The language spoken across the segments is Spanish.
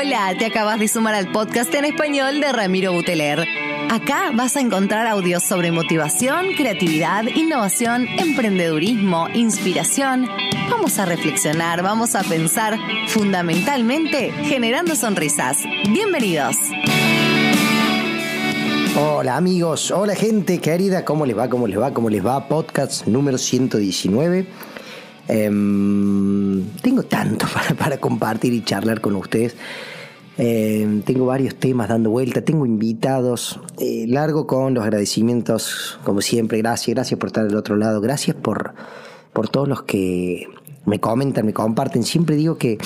Hola, te acabas de sumar al podcast en español de Ramiro Buteler. Acá vas a encontrar audios sobre motivación, creatividad, innovación, emprendedurismo, inspiración. Vamos a reflexionar, vamos a pensar, fundamentalmente generando sonrisas. Bienvenidos. Hola amigos, hola gente querida, ¿cómo les va? ¿Cómo les va? ¿Cómo les va? Podcast número 119. Em, tengo tanto para, compartir y charlar con ustedes. Em, tengo varios temas dando vuelta, tengo invitados. Eh, largo con los agradecimientos, como siempre. Gracias, gracias por estar del otro lado. Gracias por, por todos los que me comentan, me comparten. Siempre digo que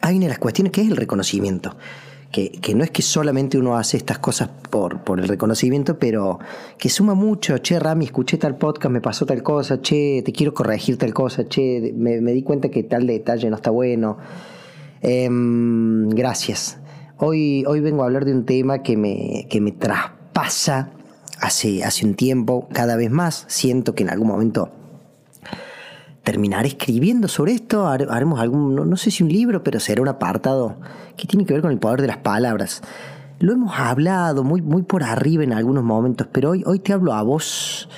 hay una de las cuestiones que es el reconocimiento que, no es que solamente uno hace estas cosas por, por el reconocimiento, pero que suma mucho. Che, Rami, escuché tal podcast, me pasó tal cosa, che, te quiero corregir tal cosa, che, me, di cuenta que tal detalle no está bueno. Em, gracias. Hoy, hoy vengo a hablar de un tema que me, que me traspasa hace, hace un tiempo, cada vez más. Siento que en algún momento terminaré escribiendo sobre esto, haremos algún, no, sé si un libro, pero será un apartado que tiene que ver con el poder de las palabras. Lo hemos hablado muy, muy por arriba en algunos momentos, pero hoy, hoy te hablo a vos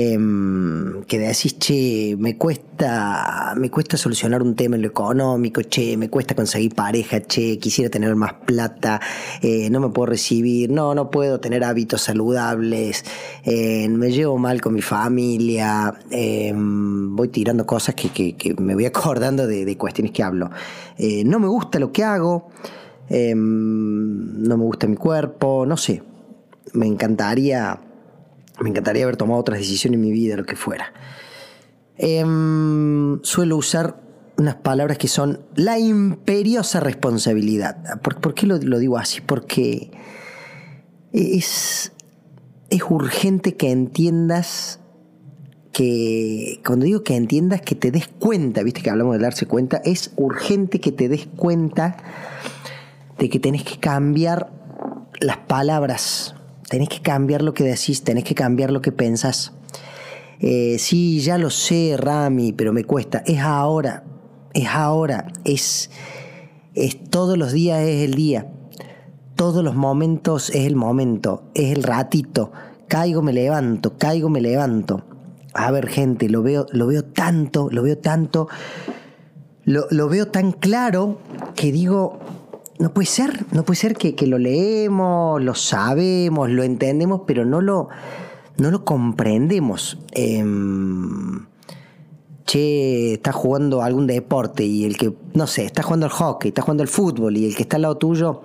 Em, que decís, che, me cuesta, me cuesta solucionar un tema en lo económico, che, me cuesta conseguir pareja, che, quisiera tener más plata, eh, no me puedo recibir, no, no puedo tener hábitos saludables, eh, me llevo mal con mi familia, em, voy tirando cosas que, me voy acordando de, cuestiones que hablo. Eh, no me gusta lo que hago, em, no me gusta mi cuerpo, no sé, me encantaría me encantaría haber tomado otras decisiones en mi vida, lo que fuera. Em, suelo usar unas palabras que son la imperiosa responsabilidad. ¿Por, qué lo, digo así? Porque es, es urgente que entiendas que, cuando digo que entiendas, que te des cuenta, viste que hablamos de darse cuenta, es urgente que te des cuenta de que tenés que cambiar las palabras tenés que cambiar lo que decís, tenés que cambiar lo que pensás. Eh, sí, ya lo sé, Rami, pero me cuesta. Es ahora, es ahora, es, es todos los días es el día, todos los momentos es el momento, es el ratito. Caigo, me levanto, caigo, me levanto. A ver, gente, lo veo, lo veo tanto, lo veo tanto, lo, lo veo tan claro que digo, no puede ser, no puede ser que, lo leemos, lo sabemos, lo entendemos, pero no lo, no lo comprendemos. Em, che, está jugando algún deporte y el que, no sé, está jugando al hockey, está jugando al fútbol y el que está al lado tuyo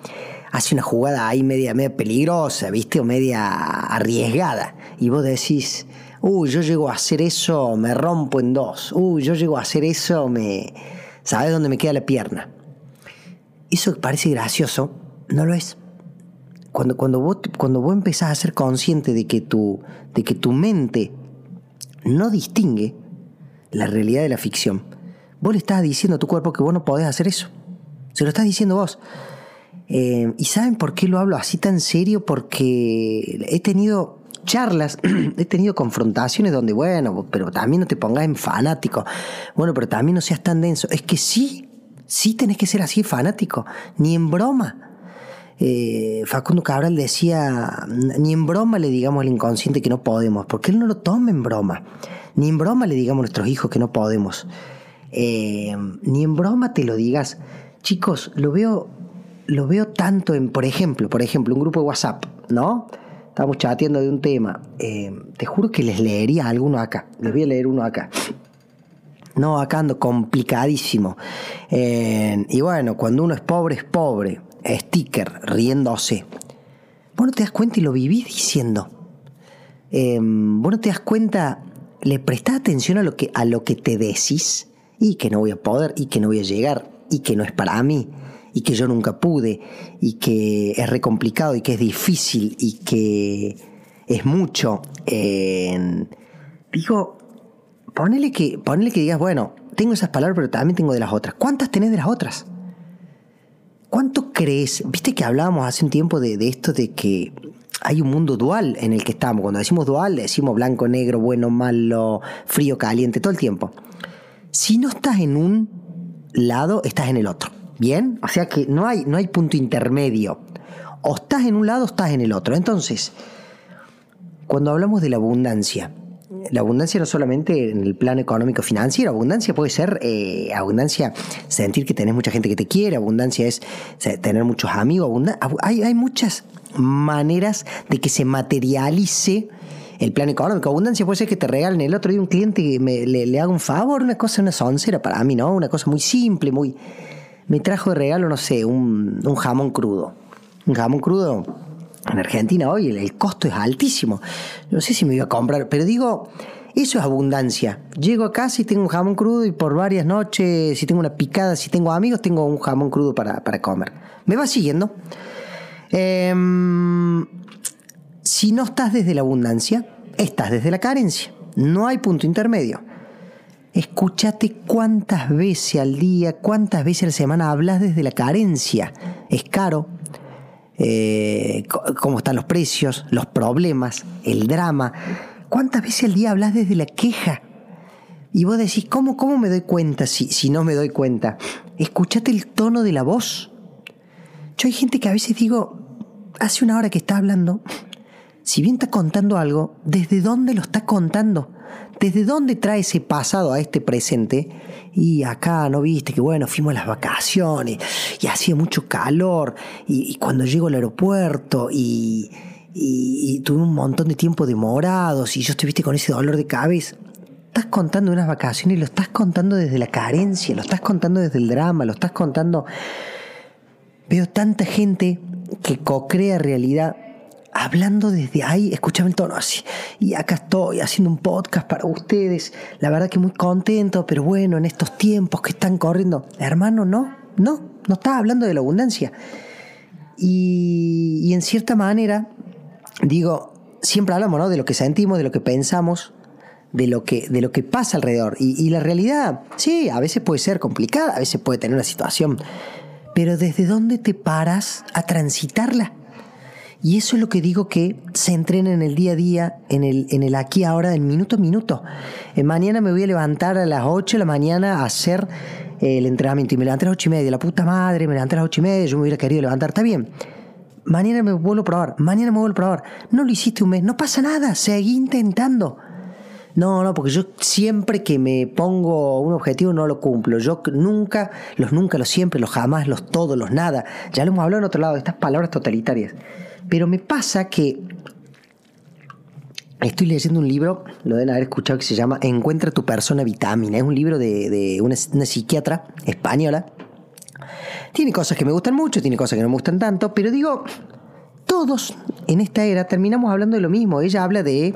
hace una jugada ahí media, media peligrosa, ¿viste? O media arriesgada. Y vos decís, uy, yo llego a hacer eso, me rompo en dos. Uy, yo llego a hacer eso, me... ¿Sabes dónde me queda la pierna? Eso parece gracioso, no lo es. Cuando, cuando, vos, cuando vos empezás a ser consciente de que, tu, de que tu mente no distingue la realidad de la ficción, vos le estás diciendo a tu cuerpo que vos no podés hacer eso. Se lo estás diciendo vos. Eh, ¿Y saben por qué lo hablo así tan serio? Porque he tenido charlas, he tenido confrontaciones donde, bueno, pero también no te pongas en fanático. Bueno, pero también no seas tan denso. Es que sí, Sí tenés que ser así fanático, ni en broma. Eh, Facundo Cabral decía, ni en broma le digamos al inconsciente que no podemos, porque él no lo toma en broma. Ni en broma le digamos a nuestros hijos que no podemos. Eh, ni en broma te lo digas. Chicos, lo veo, lo veo tanto en, por ejemplo, por ejemplo, un grupo de WhatsApp, ¿no? Estamos chateando de un tema. Eh, te juro que les leería alguno acá. Les voy a leer uno acá. No, acá ando complicadísimo. Eh, y bueno, cuando uno es pobre, es pobre. Sticker, riéndose. Vos no te das cuenta y lo vivís diciendo. Eh, vos no te das cuenta, le prestás atención a lo, que, a lo que te decís. Y que no voy a poder, y que no voy a llegar, y que no es para mí, y que yo nunca pude, y que es re complicado, y que es difícil, y que es mucho. Eh, digo, ponele que, ponele que digas, bueno, tengo esas palabras, pero también tengo de las otras. ¿Cuántas tenés de las otras? ¿Cuánto crees? Viste que hablábamos hace un tiempo de, esto de que hay un mundo dual en el que estamos. Cuando decimos dual, decimos blanco, negro, bueno, malo, frío, caliente, todo el tiempo. Si no estás en un lado, estás en el otro. ¿Bien? O sea que no hay, no hay punto intermedio. O estás en un lado o estás en el otro. Entonces, cuando hablamos de la abundancia, la abundancia no solamente en el plano económico financiero, abundancia puede ser eh, abundancia, sentir que tenés mucha gente que te quiere, abundancia es tener muchos amigos, hay, hay muchas maneras de que se materialice el plan económico. Abundancia puede ser que te regalen el otro día un cliente que le, haga un favor, una cosa, una soncera para mí, ¿no? Una cosa muy simple, muy... Me trajo de regalo, no sé, un jamón crudo. Un jamón crudo en Argentina hoy el, costo es altísimo. No sé si me iba a comprar, pero digo, eso es abundancia. Llego a casa y tengo un jamón crudo y por varias noches, si tengo una picada, si tengo amigos, tengo un jamón crudo para, comer. ¿Me va siguiendo? Em, si no estás desde la abundancia, estás desde la carencia. No hay punto intermedio. Escúchate cuántas veces al día, cuántas veces a la semana hablas desde la carencia. Es caro, eh, cómo están los precios, los problemas, el drama. ¿Cuántas veces al día hablas desde la queja? Y vos decís, ¿cómo, cómo me doy cuenta si, si no me doy cuenta? Escuchate el tono de la voz. Yo hay gente que a veces digo, hace una hora que está hablando, si bien está contando algo, ¿desde dónde lo está contando? ¿Desde dónde trae ese pasado a este presente? Y acá, ¿no viste? Que bueno, fuimos a las vacaciones y hacía mucho calor. Y, cuando llego al aeropuerto y, tuve un montón de tiempo demorados y yo estuviste con ese dolor de cabeza. Estás contando unas vacaciones lo estás contando desde la carencia, lo estás contando desde el drama, lo estás contando. Veo tanta gente que co-crea realidad hablando desde ahí, escúchame el tono así. Y acá estoy haciendo un podcast para ustedes. La verdad que muy contento, pero bueno, en estos tiempos que están corriendo. Hermano, no, no, no estás hablando de la abundancia. Y, en cierta manera, digo, siempre hablamos ¿no? de lo que sentimos, de lo que pensamos, de lo que, de lo que pasa alrededor. Y, y la realidad, sí, a veces puede ser complicada, a veces puede tener una situación. Pero ¿desde dónde te paras a transitarla? Y eso es lo que digo que se entrena en el día a día, en el, en el aquí ahora, en minuto a minuto. Mañana me voy a levantar a las 8 de la mañana a hacer el entrenamiento y me levanté a las 8 y media. La puta madre, me levanté a las 8 y media, yo me hubiera querido levantar, está bien. Mañana me vuelvo a probar, mañana me vuelvo a probar. No lo hiciste un mes, no pasa nada, seguí intentando. No, no, porque yo siempre que me pongo un objetivo no lo cumplo. Yo nunca, los nunca, los siempre, los jamás, los todos, los nada. Ya lo hemos hablado en otro lado, estas palabras totalitarias. Pero me pasa que estoy leyendo un libro, lo deben haber escuchado, que se llama Encuentra tu persona vitamina. Es un libro de, una, psiquiatra española. Tiene cosas que me gustan mucho, tiene cosas que no me gustan tanto, pero digo, todos en esta era terminamos hablando de lo mismo. Ella habla de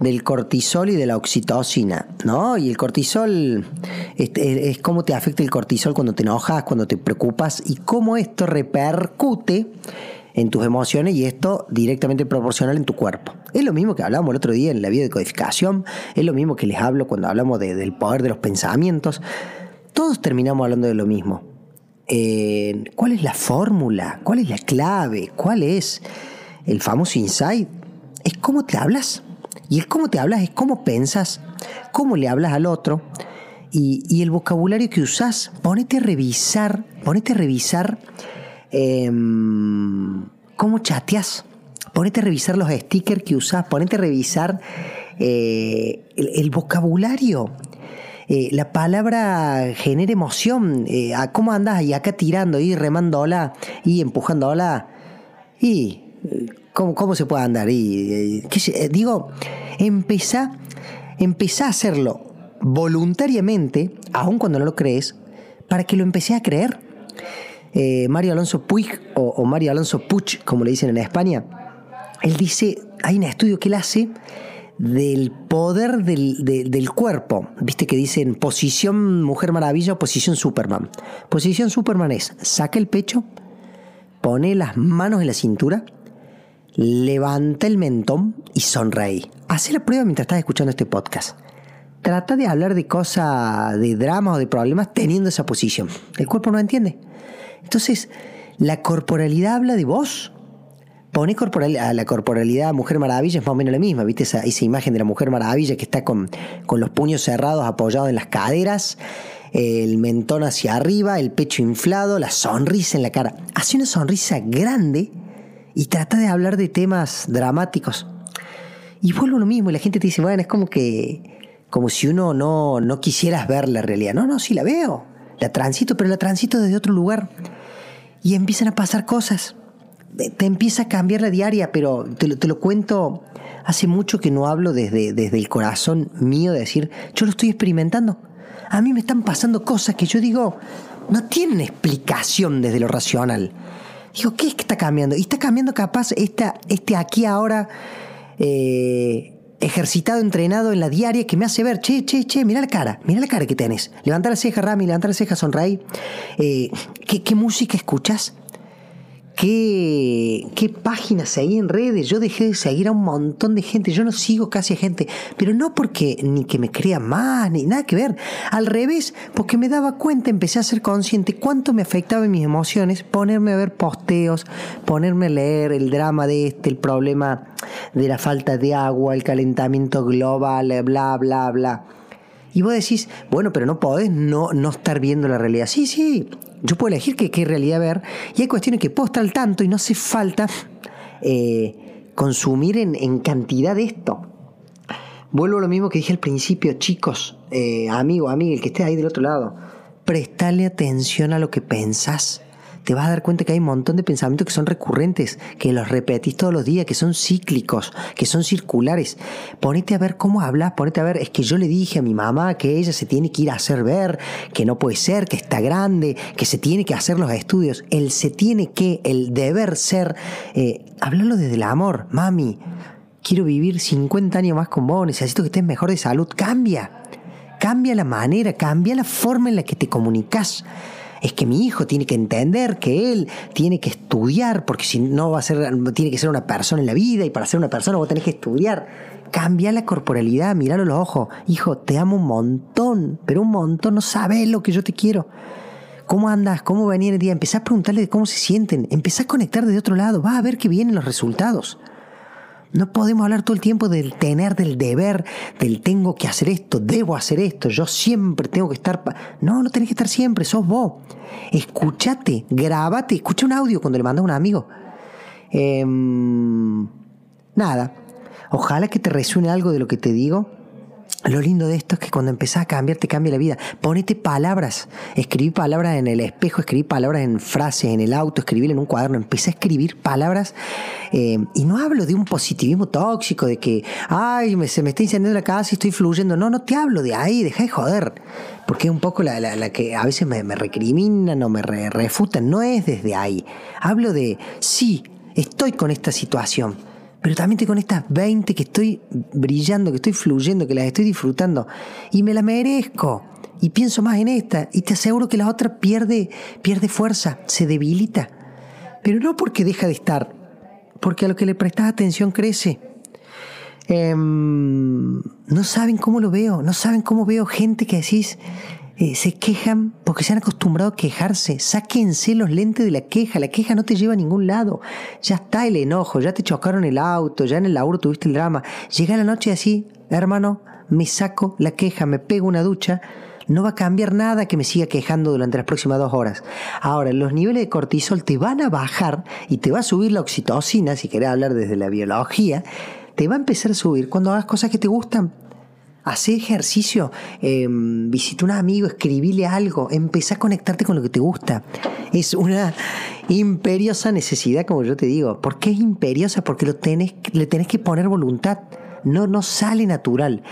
del cortisol y de la oxitocina, ¿no? Y el cortisol es, es, cómo te afecta el cortisol cuando te enojas, cuando te preocupas y cómo esto repercute en tus emociones y esto directamente proporcional en tu cuerpo. Es lo mismo que hablábamos el otro día en la vida de codificación, es lo mismo que les hablo cuando hablamos del poder de los pensamientos. Todos terminamos hablando de lo mismo. Eh, ¿Cuál es la fórmula? ¿Cuál es la clave? ¿Cuál es el famoso insight? Es cómo te hablas. Y el cómo te hablas es cómo pensas, cómo le hablas al otro y, el vocabulario que usás. Ponete a revisar, ponete a revisar Em, cómo chateas. Ponete a revisar los stickers que usas, ponete a revisar eh, el, vocabulario. Eh, la palabra genera emoción. Eh, ¿Cómo andas ahí acá tirando y remándola y empujándola? Y ¿cómo, cómo se puede andar? Y, digo, empezá, empezá a hacerlo voluntariamente, aun cuando no lo crees, para que lo empecé a creer. Eh, Mario Alonso Puig o, Mario Alonso Puig, como le dicen en España, él dice, hay un estudio que él hace del poder del, cuerpo. Viste que dicen posición Mujer Maravilla o posición Superman. Posición Superman es, saca el pecho, pone las manos en la cintura, levanta el mentón y sonreí. Hace la prueba mientras estás escuchando este podcast. Trata de hablar de cosas, de dramas o de problemas teniendo esa posición. El cuerpo no entiende. Entonces, la corporalidad habla de vos. Pone corporal, a la corporalidad Mujer Maravilla, es más o menos la misma, ¿viste? Esa, esa imagen de la Mujer Maravilla que está con, con los puños cerrados, apoyados en las caderas, el mentón hacia arriba, el pecho inflado, la sonrisa en la cara. Hace una sonrisa grande y trata de hablar de temas dramáticos. Y vuelvo lo mismo, y la gente te dice, bueno, es como que, como si uno no, no quisieras ver la realidad. No, no, sí la veo, la transito, pero la transito desde otro lugar. Y empiezan a pasar cosas. Te empieza a cambiar la diaria, pero te lo, te lo cuento, hace mucho que no hablo desde, desde el corazón mío de decir, yo lo estoy experimentando. A mí me están pasando cosas que yo digo, no tienen explicación desde lo racional. Digo, ¿qué está cambiando? Y está cambiando capaz esta, este aquí ahora eh, ejercitado, entrenado en la diaria que me hace ver, che, che, che, mira la cara, mira la cara que tenés. Levanta la ceja, Rami, levanta la ceja, sonreí. Eh, ¿qué, ¿Qué música escuchas? ¿Qué, qué páginas seguí en redes. Yo dejé de seguir a un montón de gente. Yo no sigo casi a gente. Pero no porque ni que me crea más, ni nada que ver. Al revés, porque me daba cuenta, empecé a ser consciente cuánto me afectaba mis emociones ponerme a ver posteos, ponerme a leer el drama de este, el problema de la falta de agua, el calentamiento global, bla, bla, bla. Y vos decís, bueno, pero no podés no, no estar viendo la realidad. Sí, sí, yo puedo elegir qué, qué realidad ver. Y hay cuestiones que puedo estar al tanto y no hace falta eh, consumir en, en, cantidad de esto. Vuelvo a lo mismo que dije al principio, chicos, eh, amigo, amigo, el que esté ahí del otro lado. Prestale atención a lo que pensás te vas a dar cuenta que hay un montón de pensamientos que son recurrentes, que los repetís todos los días, que son cíclicos, que son circulares. Ponete a ver cómo hablas, ponete a ver, es que yo le dije a mi mamá que ella se tiene que ir a hacer ver, que no puede ser, que está grande, que se tiene que hacer los estudios. El se tiene que, el deber ser, eh, hablarlo desde el amor, mami. Quiero vivir 50 años más con vos, necesito que estés mejor de salud. Cambia, cambia la manera, cambia la forma en la que te comunicas es que mi hijo tiene que entender que él tiene que estudiar, porque si no va a ser, tiene que ser una persona en la vida y para ser una persona vos tenés que estudiar. Cambia la corporalidad, miralo los ojos. Hijo, te amo un montón, pero un montón, no sabes lo que yo te quiero. ¿Cómo andas? ¿Cómo venía el día? Empezá a preguntarle cómo se sienten. Empezá a conectar de otro lado. Vas a ver que vienen los resultados. No podemos hablar todo el tiempo del tener, del deber, del tengo que hacer esto, debo hacer esto, yo siempre tengo que estar... No, no tenés que estar siempre, sos vos. Escúchate, grábate, escucha un audio cuando le mandas a un amigo. Eh, nada, ojalá que te resuene algo de lo que te digo. Lo lindo de esto es que cuando empezás a cambiar te cambia la vida. Ponete palabras. Escribí palabras en el espejo, escribí palabras en frases, en el auto, escribir en un cuaderno. Empecé a escribir palabras eh, y no hablo de un positivismo tóxico, de que, ay, me, se me está incendiando la casa y estoy fluyendo. No, no te hablo de ahí, deja de joder. Porque es un poco la, la, la que a veces me, me recriminan o me re, refutan. No es desde ahí. Hablo de, sí, estoy con esta situación pero también con estas 20 que estoy brillando, que estoy fluyendo, que las estoy disfrutando. Y me la merezco. Y pienso más en esta. Y te aseguro que la otra pierde, pierde fuerza, se debilita. Pero no porque deja de estar, porque a lo que le prestas atención crece. Eh, no saben cómo lo veo, no saben cómo veo gente que decís, eh, se quejan porque se han acostumbrado a quejarse. Sáquense los lentes de la queja. La queja no te lleva a ningún lado. Ya está el enojo, ya te chocaron el auto, ya en el laburo tuviste el drama. Llega la noche así, hermano, me saco la queja, me pego una ducha. No va a cambiar nada que me siga quejando durante las próximas dos horas. Ahora, los niveles de cortisol te van a bajar y te va a subir la oxitocina, si querés hablar desde la biología, te va a empezar a subir cuando hagas cosas que te gustan Hacé ejercicio, eh, visita un amigo, escribile algo, empezá a conectarte con lo que te gusta. Es una imperiosa necesidad, como yo te digo. ¿Por qué es imperiosa? Porque lo tenés, le tenés que poner voluntad. No, no sale natural.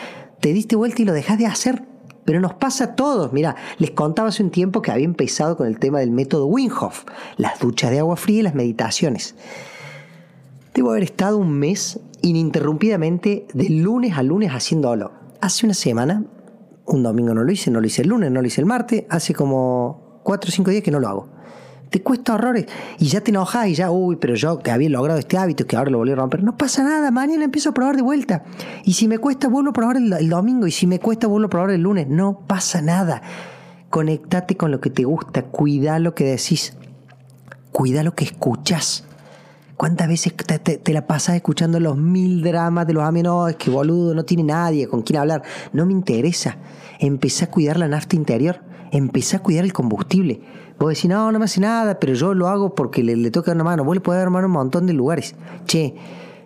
Te diste vuelta y lo dejas de hacer. Pero nos pasa a todos. Mira, les contaba hace un tiempo que había empezado con el tema del método Wim Hof, las duchas de agua fría y las meditaciones. Debo haber estado un mes ininterrumpidamente de lunes a lunes haciéndolo hace una semana, un domingo no lo hice, no lo hice el lunes, no lo hice el martes, hace como cuatro o cinco días que no lo hago. Te cuesta horrores y ya te enojas y ya, uy, pero yo que había logrado este hábito que ahora lo volví a romper. No pasa nada, mañana empiezo a probar de vuelta. Y si me cuesta, vuelvo a probar el, domingo. Y si me cuesta, vuelvo a probar el lunes. No pasa nada. Conectate con lo que te gusta, cuida lo que decís, cuida lo que escuchas. ¿Cuántas veces te, la pasas escuchando los mil dramas de los amigos? No, es que boludo, no tiene nadie con quien hablar. No me interesa. Empecé a cuidar la nafta interior. empecé a cuidar el combustible. Vos decís, no, no me hace nada, pero yo lo hago porque le, le toca una mano. Vos le podés dar mano en un montón de lugares. Che,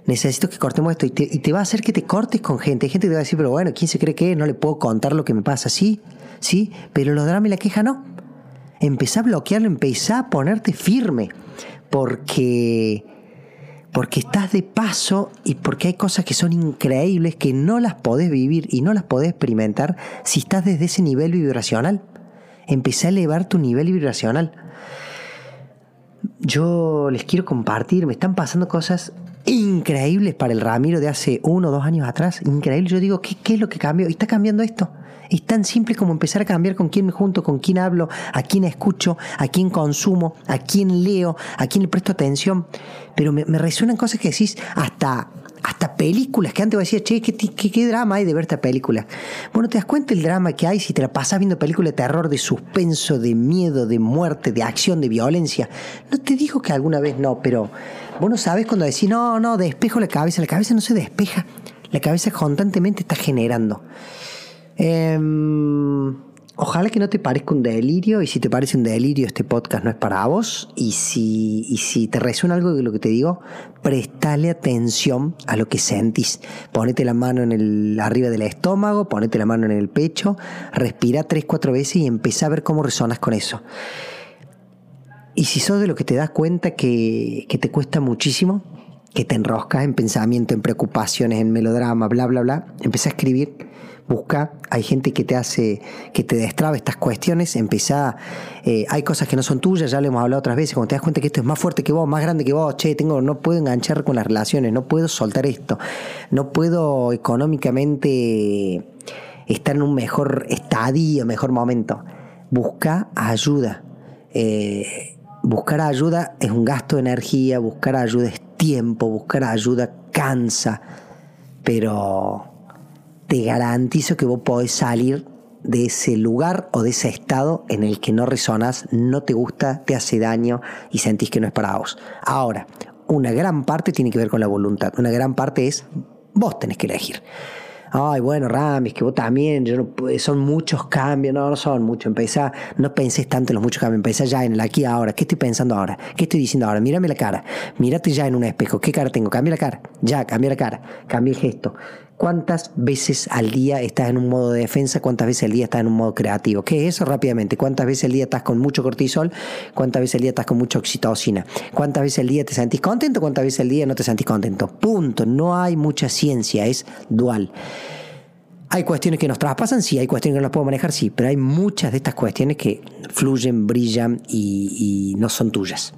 necesito que cortemos esto. Y te, va a hacer que te cortes con gente. Hay gente que te va a decir, pero bueno, ¿quién se cree que No le puedo contar lo que me pasa. Sí, sí, pero los dramas y la queja no. Empezá a bloquearlo, empezá a ponerte firme. Porque porque estás de paso y porque hay cosas que son increíbles que no las podés vivir y no las podés experimentar si estás desde ese nivel vibracional. Empecé a elevar tu nivel vibracional. Yo les quiero compartir, me están pasando cosas increíbles para el Ramiro de hace uno o dos años atrás. Increíble. Yo digo, ¿qué, qué es lo que cambió? Y está cambiando esto. Es tan simple como empezar a cambiar con quién me junto, con quién hablo, a quién escucho, a quién consumo, a quién leo, a quién le presto atención. Pero me, resuenan cosas que decís hasta, hasta películas que antes decía, che, ¿qué, ¿qué, drama hay de ver esta película? Bueno, te das cuenta el drama que hay si te la pasas viendo películas de terror, de suspenso, de miedo, de muerte, de acción, de violencia. No te digo que alguna vez no, pero vos no sabes cuando decís, no, no, despejo la cabeza. La cabeza no se despeja. La cabeza constantemente está generando. Em, ojalá que no te parezca un delirio y si te parece un delirio este podcast no es para vos y si, y si te resuena algo de lo que te digo, prestale atención a lo que sentís. Ponete la mano en el, arriba del estómago, ponete la mano en el pecho, respira tres, cuatro veces y empezá a ver cómo resonas con eso. Y si sos de lo que te das cuenta que, que te cuesta muchísimo, que te enroscas en pensamiento, en preocupaciones, en melodrama, bla, bla, bla, empezá a escribir busca, hay gente que te hace, que te destraba estas cuestiones, empieza, eh, hay cosas que no son tuyas, ya lo hemos hablado otras veces, cuando te das cuenta que esto es más fuerte que vos, más grande que vos, che, tengo, no puedo enganchar con las relaciones, no puedo soltar esto, no puedo económicamente estar en un mejor estadio, mejor momento. Busca ayuda. Eh, buscar ayuda es un gasto de energía, buscar ayuda es tiempo, buscar ayuda cansa, pero te garantizo que vos podés salir de ese lugar o de ese estado en el que no resonas, no te gusta, te hace daño y sentís que no es para vos. Ahora, una gran parte tiene que ver con la voluntad, una gran parte es vos tenés que elegir. Ay, bueno, Ramis, que vos también, yo no, son muchos cambios, no, no son muchos. Empezá, no pensés tanto en los muchos cambios, empezá ya en el aquí ahora. ¿Qué estoy pensando ahora? ¿Qué estoy diciendo ahora? Mírame la cara, mírate ya en un espejo. ¿Qué cara tengo? Cambia la cara, ya, cambia la cara, cambia el gesto. ¿Cuántas veces al día estás en un modo de defensa? ¿Cuántas veces al día estás en un modo creativo? ¿Qué es eso rápidamente? ¿Cuántas veces al día estás con mucho cortisol? ¿Cuántas veces al día estás con mucha oxitocina? ¿Cuántas veces al día te sentís contento? ¿Cuántas veces al día no te sentís contento? Punto. No hay mucha ciencia, es dual. Hay cuestiones que nos traspasan, sí, hay cuestiones que no las puedo manejar, sí, pero hay muchas de estas cuestiones que fluyen, brillan y, y no son tuyas.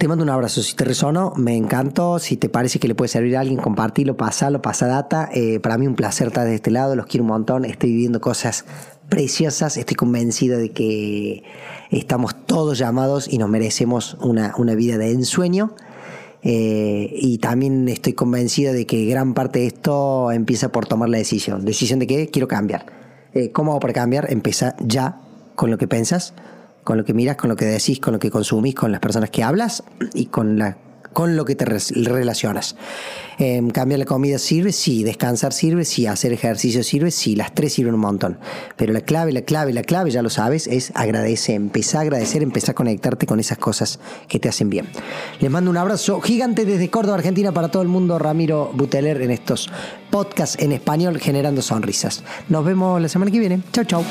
Te mando un abrazo. Si te resonó, me encantó. Si te parece que le puede servir a alguien, compartilo, pasalo, pasa data. Eh, para mí un placer estar de este lado. Los quiero un montón. Estoy viviendo cosas preciosas. Estoy convencido de que estamos todos llamados y nos merecemos una, una vida de ensueño. Eh, y también estoy convencido de que gran parte de esto empieza por tomar la decisión. ¿Decisión de qué? Quiero cambiar. Eh, ¿Cómo hago para cambiar? Empieza ya con lo que piensas con lo que miras, con lo que decís, con lo que consumís, con las personas que hablas y con la con lo que te relacionas. Eh, cambiar la comida sirve, sí. Descansar sirve, sí. Hacer ejercicio sirve, sí. Las tres sirven un montón. Pero la clave, la clave, la clave, ya lo sabes, es agradecer. Empezar a agradecer, empezar a conectarte con esas cosas que te hacen bien. Les mando un abrazo gigante desde Córdoba, Argentina, para todo el mundo. Ramiro Buteler en estos podcasts en español generando sonrisas. Nos vemos la semana que viene. Chau, chau.